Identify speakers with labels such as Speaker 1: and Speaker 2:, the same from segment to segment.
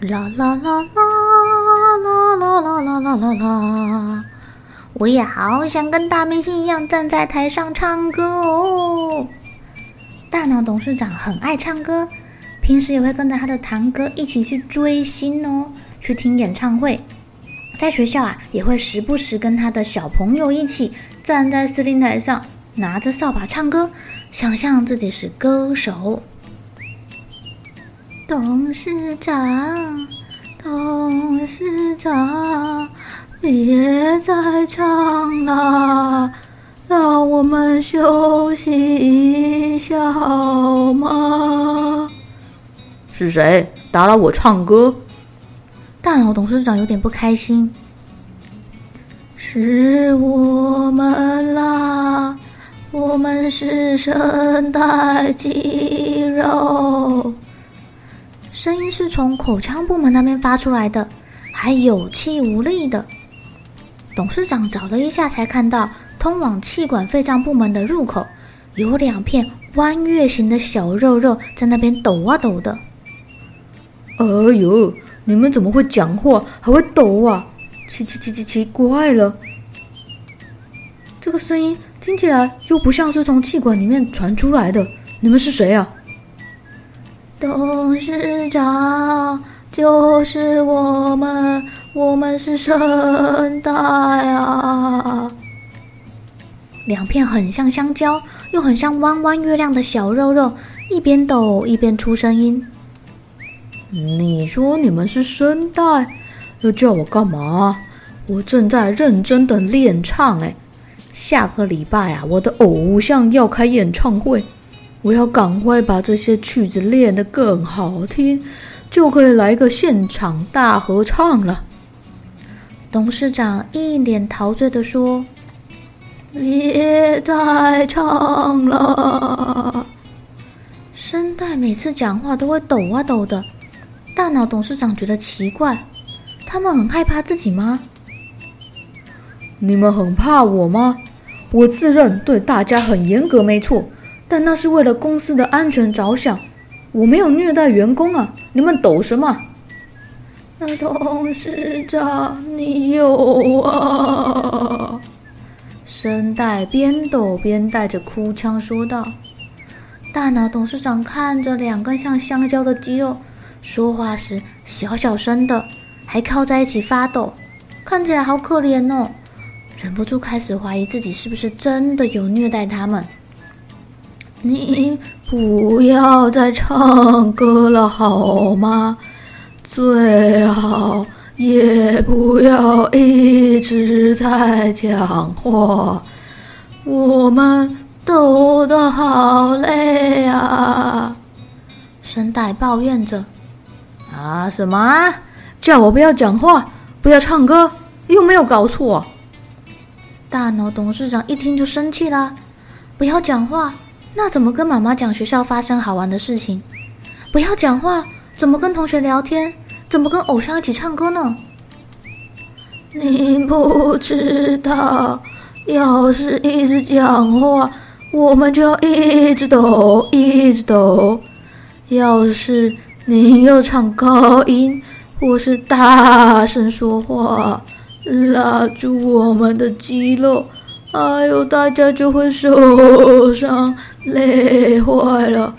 Speaker 1: 啦啦啦啦啦啦啦啦啦啦啦！我也好想跟大明星一样站在台上唱歌哦。大脑董事长很爱唱歌，平时也会跟着他的堂哥一起去追星哦，去听演唱会。在学校啊，也会时不时跟他的小朋友一起站在司令台上，拿着扫把唱歌，想象自己是歌手。董事长，董事长，别再唱了，让我们休息一下好吗？
Speaker 2: 是谁打扰我唱歌？
Speaker 1: 大脑董事长有点不开心。是我们啦，我们是声带肌肉。声音是从口腔部门那边发出来的，还有气无力的。董事长找了一下，才看到通往气管肺脏部门的入口有两片弯月形的小肉肉在那边抖啊抖的。
Speaker 2: 哎呦，你们怎么会讲话还会抖啊？奇奇奇奇奇怪了！这个声音听起来又不像是从气管里面传出来的。你们是谁啊？
Speaker 1: 董事长，就是我们，我们是声带啊。两片很像香蕉，又很像弯弯月亮的小肉肉，一边抖一边出声音。
Speaker 2: 你说你们是声带，要叫我干嘛？我正在认真的练唱哎，下个礼拜啊，我的偶像要开演唱会。我要赶快把这些曲子练得更好听，就可以来个现场大合唱了。
Speaker 1: 董事长一脸陶醉的说：“别再唱了。”声带每次讲话都会抖啊抖的，大脑董事长觉得奇怪，他们很害怕自己吗？
Speaker 2: 你们很怕我吗？我自认对大家很严格，没错。但那是为了公司的安全着想，我没有虐待员工啊！你们抖什么？
Speaker 1: 那董事长，你有啊？声带边抖边带着哭腔说道。大脑董事长看着两根像香蕉的肌肉，说话时小小声的，还靠在一起发抖，看起来好可怜哦，忍不住开始怀疑自己是不是真的有虐待他们。你不要再唱歌了好吗？最好也不要一直在讲话。我们抖得好累啊！声带抱怨着。
Speaker 2: 啊什么？叫我不要讲话，不要唱歌，又没有搞错。
Speaker 1: 大脑董事长一听就生气了，不要讲话。那怎么跟妈妈讲学校发生好玩的事情？不要讲话，怎么跟同学聊天？怎么跟偶像一起唱歌呢？你不知道，要是一直讲话，我们就要一直抖，一直抖。要是你又唱高音，或是大声说话，拉住我们的肌肉。哎呦，大家就会受伤，累坏了。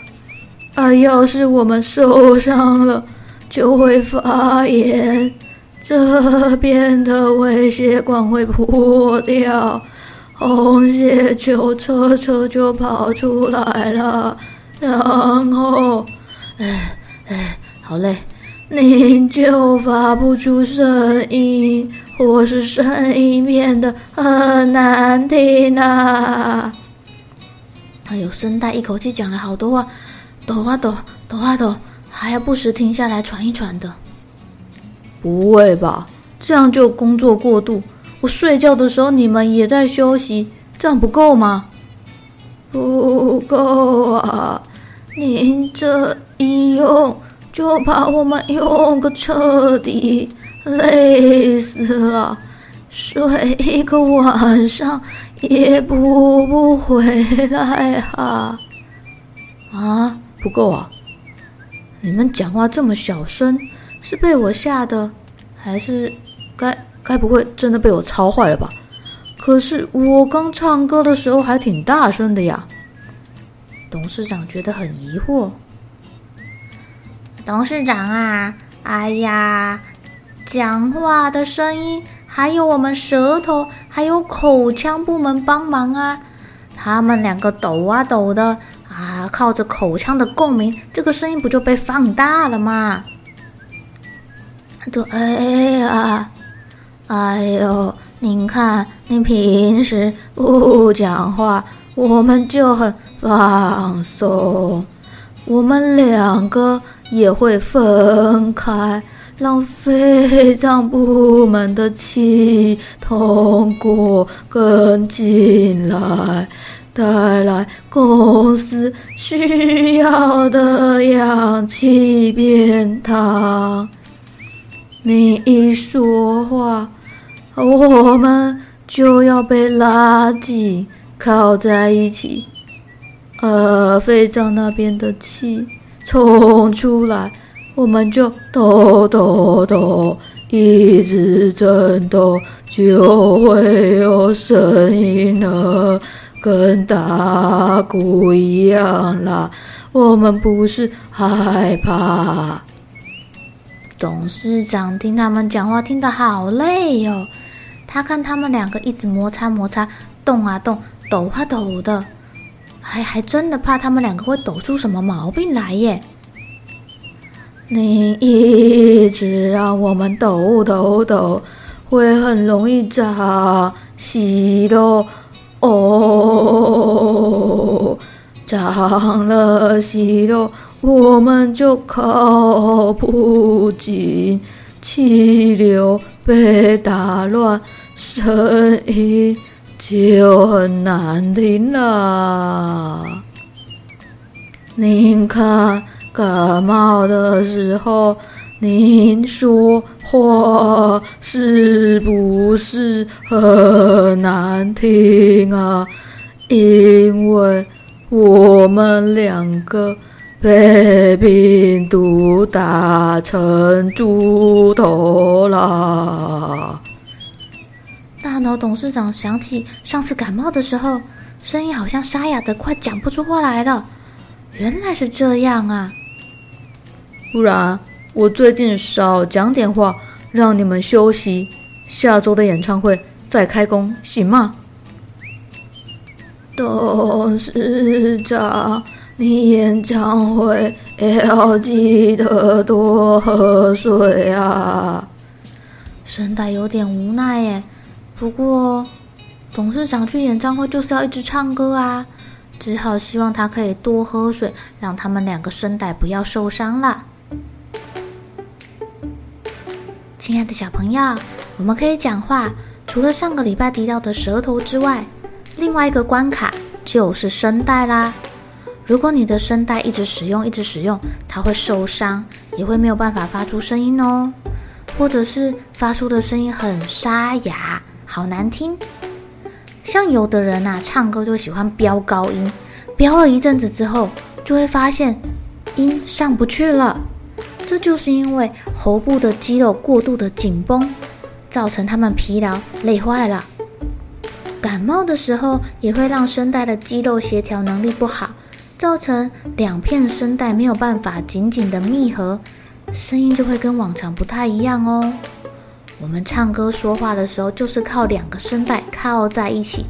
Speaker 1: 啊，要是我们受伤了，就会发炎，这边的微血管会破掉，红血球车车就跑出来了，然后，
Speaker 2: 哎哎，好累，
Speaker 1: 您就发不出声音，或是声音变得很难听啊！
Speaker 2: 哎呦，声带一口气讲了好多话，抖啊抖，抖啊抖，还要不时停下来喘一喘的。
Speaker 1: 不会吧？这样就工作过度。我睡觉的时候你们也在休息，这样不够吗？不够啊！您这一用就把我们用个彻底，累死了，睡一个晚上也补不回来啊！
Speaker 2: 啊，不够啊！你们讲话这么小声。是被我吓的，还是该该不会真的被我操坏了吧？可是我刚唱歌的时候还挺大声的呀。董事长觉得很疑惑。
Speaker 1: 董事长啊，哎呀，讲话的声音还有我们舌头还有口腔部门帮忙啊，他们两个抖啊抖的啊，靠着口腔的共鸣，这个声音不就被放大了吗？对呀，哎呦，您看，您平时不讲话，我们就很放松。我们两个也会分开，让肺脏部门的气通过更进来，带来公司需要的氧气便当。你一说话，我们就要被拉紧，靠在一起。呃，肺脏那边的气冲出来，我们就抖抖抖，一直震动，就会有声音了，跟打鼓一样啦。我们不是害怕。
Speaker 2: 董事长听他们讲话听得好累哟、他看他们两个一直摩擦摩擦，动啊动，抖啊抖的，还还真的怕他们两个会抖出什么毛病来耶。
Speaker 1: 你一直让我们抖抖抖，会很容易长息肉哦，长了息肉。我们就靠不紧，气流被打乱，声音就很难听了。您看，感冒的时候，您说话是不是很难听啊？因为我们两个。被病毒打成猪头了。
Speaker 2: 大脑董事长想起上次感冒的时候，声音好像沙哑的，快讲不出话来了。原来是这样啊！
Speaker 1: 不然我最近少讲点话，让你们休息。下周的演唱会再开工，行吗？董事长。你演唱会要记得多喝水啊！
Speaker 2: 声带有点无奈耶。不过，董事长去演唱会就是要一直唱歌啊，只好希望他可以多喝水，让他们两个声带不要受伤了。亲爱的小朋友，我们可以讲话，除了上个礼拜提到的舌头之外，另外一个关卡就是声带啦。如果你的声带一直使用，一直使用，它会受伤，也会没有办法发出声音哦，或者是发出的声音很沙哑，好难听。像有的人呐，唱歌就喜欢飙高音，飙了一阵子之后，就会发现音上不去了，这就是因为喉部的肌肉过度的紧绷，造成他们疲劳累坏了。感冒的时候，也会让声带的肌肉协调能力不好。造成两片声带没有办法紧紧的密合，声音就会跟往常不太一样哦。
Speaker 1: 我们唱歌说话的时候，就是靠两个声带靠在一起，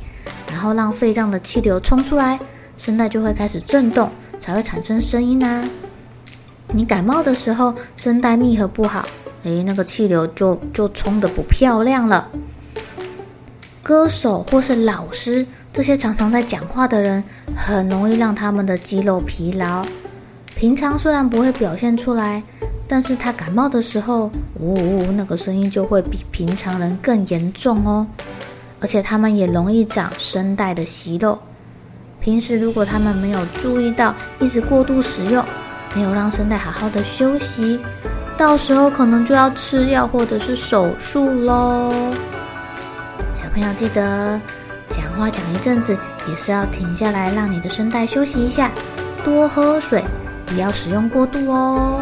Speaker 1: 然后让肺脏的气流冲出来，声带就会开始震动，才会产生声音啊。你感冒的时候，声带密合不好，诶，那个气流就就冲得不漂亮了。歌手或是老师，这些常常在讲话的人，很容易让他们的肌肉疲劳。平常虽然不会表现出来，但是他感冒的时候，呜呜，那个声音就会比平常人更严重哦。而且他们也容易长声带的息肉。平时如果他们没有注意到，一直过度使用，没有让声带好好的休息，到时候可能就要吃药或者是手术喽。小朋友记得，讲话讲一阵子也是要停下来，让你的声带休息一下，多喝水，不要使用过度哦。